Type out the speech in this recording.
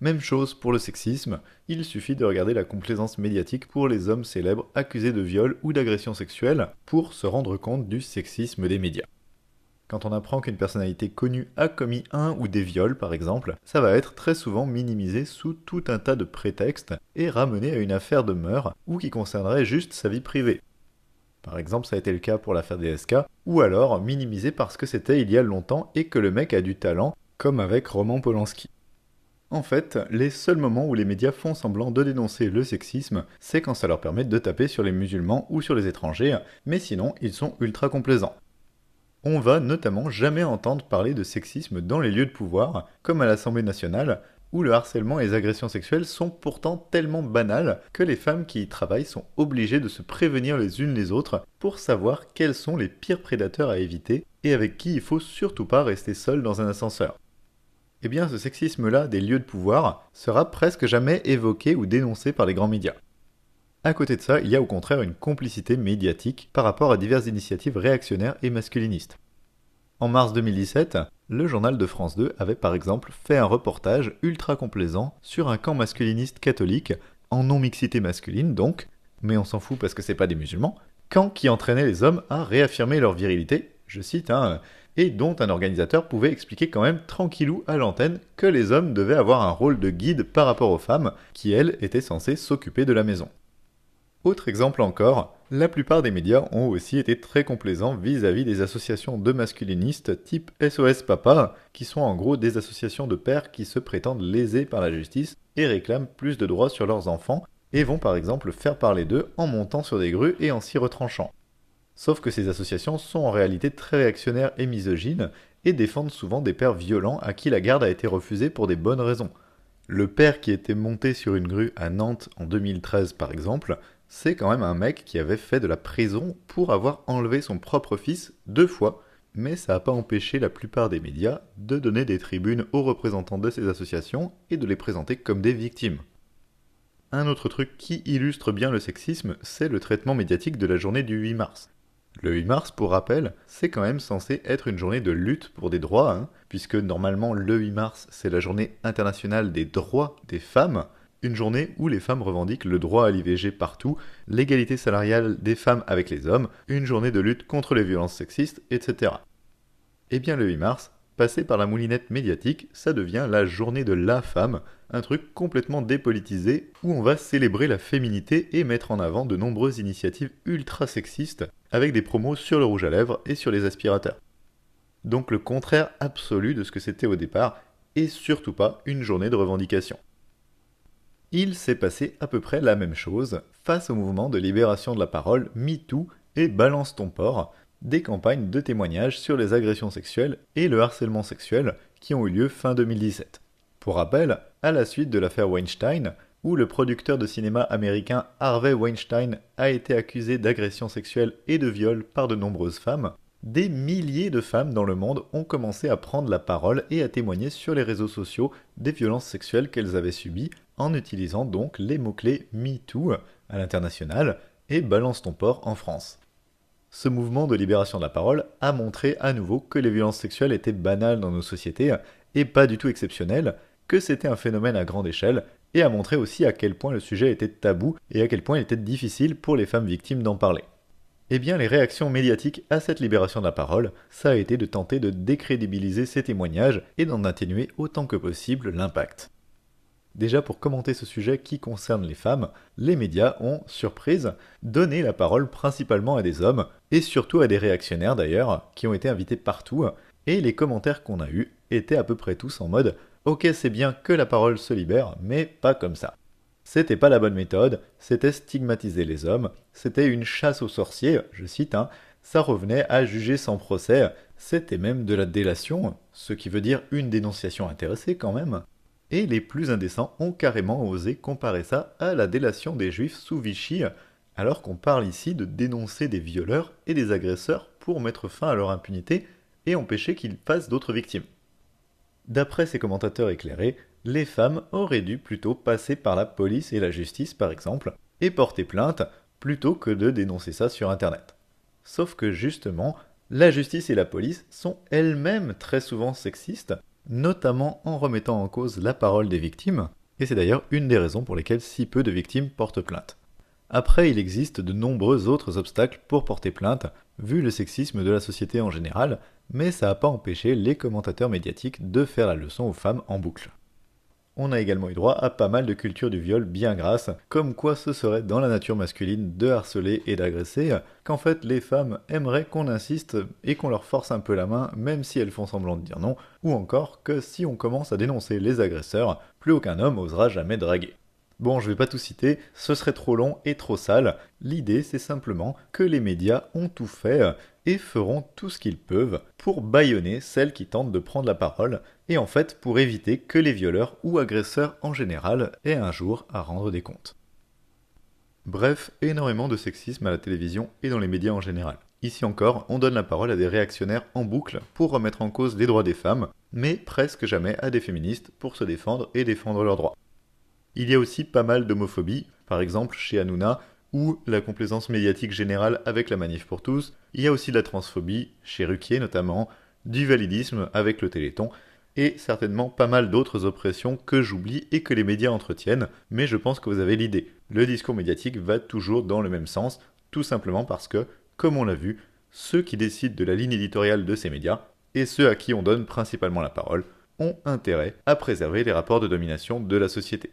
Même chose pour le sexisme, il suffit de regarder la complaisance médiatique pour les hommes célèbres accusés de viol ou d'agression sexuelle pour se rendre compte du sexisme des médias. Quand on apprend qu'une personnalité connue a commis un ou des viols, par exemple, ça va être très souvent minimisé sous tout un tas de prétextes et ramené à une affaire de mœurs ou qui concernerait juste sa vie privée. Par exemple, ça a été le cas pour l'affaire DSK, ou alors minimisé parce que c'était il y a longtemps et que le mec a du talent, comme avec Roman Polanski. En fait, les seuls moments où les médias font semblant de dénoncer le sexisme, c'est quand ça leur permet de taper sur les musulmans ou sur les étrangers, mais sinon ils sont ultra complaisants. On va notamment jamais entendre parler de sexisme dans les lieux de pouvoir, comme à l'Assemblée nationale, où le harcèlement et les agressions sexuelles sont pourtant tellement banales que les femmes qui y travaillent sont obligées de se prévenir les unes les autres pour savoir quels sont les pires prédateurs à éviter et avec qui il faut surtout pas rester seul dans un ascenseur. Eh bien, ce sexisme-là des lieux de pouvoir sera presque jamais évoqué ou dénoncé par les grands médias. À côté de ça, il y a au contraire une complicité médiatique par rapport à diverses initiatives réactionnaires et masculinistes. En mars 2017, le journal de France 2 avait par exemple fait un reportage ultra complaisant sur un camp masculiniste catholique, en non-mixité masculine donc, mais on s'en fout parce que c'est pas des musulmans, camp qui entraînait les hommes à réaffirmer leur virilité, je cite, hein, et dont un organisateur pouvait expliquer quand même tranquillou à l'antenne que les hommes devaient avoir un rôle de guide par rapport aux femmes, qui elles étaient censées s'occuper de la maison. Autre exemple encore, la plupart des médias ont aussi été très complaisants vis-à-vis des associations de masculinistes type SOS Papa, qui sont en gros des associations de pères qui se prétendent lésés par la justice et réclament plus de droits sur leurs enfants, et vont par exemple faire parler d'eux en montant sur des grues et en s'y retranchant. Sauf que ces associations sont en réalité très réactionnaires et misogynes, et défendent souvent des pères violents à qui la garde a été refusée pour des bonnes raisons. Le père qui était monté sur une grue à Nantes en 2013 par exemple, c'est quand même un mec qui avait fait de la prison pour avoir enlevé son propre fils deux fois, mais ça n'a pas empêché la plupart des médias de donner des tribunes aux représentants de ces associations et de les présenter comme des victimes. Un autre truc qui illustre bien le sexisme, c'est le traitement médiatique de la journée du 8 mars. Le 8 mars, pour rappel, c'est quand même censé être une journée de lutte pour des droits, hein, puisque normalement le 8 mars, c'est la journée internationale des droits des femmes, une journée où les femmes revendiquent le droit à l'IVG partout, l'égalité salariale des femmes avec les hommes, une journée de lutte contre les violences sexistes, etc. Eh bien le 8 mars, passé par la moulinette médiatique, ça devient la journée de la femme, un truc complètement dépolitisé où on va célébrer la féminité et mettre en avant de nombreuses initiatives ultra sexistes avec des promos sur le rouge à lèvres et sur les aspirateurs. Donc le contraire absolu de ce que c'était au départ et surtout pas une journée de revendication il s'est passé à peu près la même chose face au mouvement de libération de la parole MeToo et Balance ton port, des campagnes de témoignages sur les agressions sexuelles et le harcèlement sexuel qui ont eu lieu fin 2017. Pour rappel, à la suite de l'affaire Weinstein, où le producteur de cinéma américain Harvey Weinstein a été accusé d'agression sexuelle et de viol par de nombreuses femmes, des milliers de femmes dans le monde ont commencé à prendre la parole et à témoigner sur les réseaux sociaux des violences sexuelles qu'elles avaient subies en utilisant donc les mots-clés MeToo à l'international et Balance ton port en France. Ce mouvement de libération de la parole a montré à nouveau que les violences sexuelles étaient banales dans nos sociétés et pas du tout exceptionnelles, que c'était un phénomène à grande échelle, et a montré aussi à quel point le sujet était tabou et à quel point il était difficile pour les femmes victimes d'en parler. Eh bien, les réactions médiatiques à cette libération de la parole, ça a été de tenter de décrédibiliser ces témoignages et d'en atténuer autant que possible l'impact. Déjà pour commenter ce sujet qui concerne les femmes, les médias ont, surprise, donné la parole principalement à des hommes, et surtout à des réactionnaires d'ailleurs, qui ont été invités partout, et les commentaires qu'on a eus étaient à peu près tous en mode Ok c'est bien que la parole se libère, mais pas comme ça. C'était pas la bonne méthode, c'était stigmatiser les hommes, c'était une chasse aux sorciers, je cite, hein, ça revenait à juger sans procès, c'était même de la délation, ce qui veut dire une dénonciation intéressée quand même et les plus indécents ont carrément osé comparer ça à la délation des juifs sous Vichy, alors qu'on parle ici de dénoncer des violeurs et des agresseurs pour mettre fin à leur impunité et empêcher qu'ils fassent d'autres victimes. D'après ces commentateurs éclairés, les femmes auraient dû plutôt passer par la police et la justice par exemple, et porter plainte, plutôt que de dénoncer ça sur Internet. Sauf que justement, la justice et la police sont elles-mêmes très souvent sexistes, notamment en remettant en cause la parole des victimes, et c'est d'ailleurs une des raisons pour lesquelles si peu de victimes portent plainte. Après, il existe de nombreux autres obstacles pour porter plainte, vu le sexisme de la société en général, mais ça n'a pas empêché les commentateurs médiatiques de faire la leçon aux femmes en boucle. On a également eu droit à pas mal de cultures du viol bien grasses, comme quoi ce serait dans la nature masculine de harceler et d'agresser, qu'en fait les femmes aimeraient qu'on insiste et qu'on leur force un peu la main même si elles font semblant de dire non, ou encore que si on commence à dénoncer les agresseurs, plus aucun homme osera jamais draguer. Bon, je vais pas tout citer, ce serait trop long et trop sale. L'idée, c'est simplement que les médias ont tout fait et feront tout ce qu'ils peuvent pour bâillonner celles qui tentent de prendre la parole, et en fait pour éviter que les violeurs ou agresseurs en général aient un jour à rendre des comptes. Bref, énormément de sexisme à la télévision et dans les médias en général. Ici encore, on donne la parole à des réactionnaires en boucle pour remettre en cause les droits des femmes, mais presque jamais à des féministes pour se défendre et défendre leurs droits. Il y a aussi pas mal d'homophobie, par exemple chez Hanouna, ou la complaisance médiatique générale avec la manif pour tous. Il y a aussi de la transphobie, chez Ruquier notamment, du validisme avec le Téléthon, et certainement pas mal d'autres oppressions que j'oublie et que les médias entretiennent, mais je pense que vous avez l'idée. Le discours médiatique va toujours dans le même sens, tout simplement parce que, comme on l'a vu, ceux qui décident de la ligne éditoriale de ces médias, et ceux à qui on donne principalement la parole, ont intérêt à préserver les rapports de domination de la société.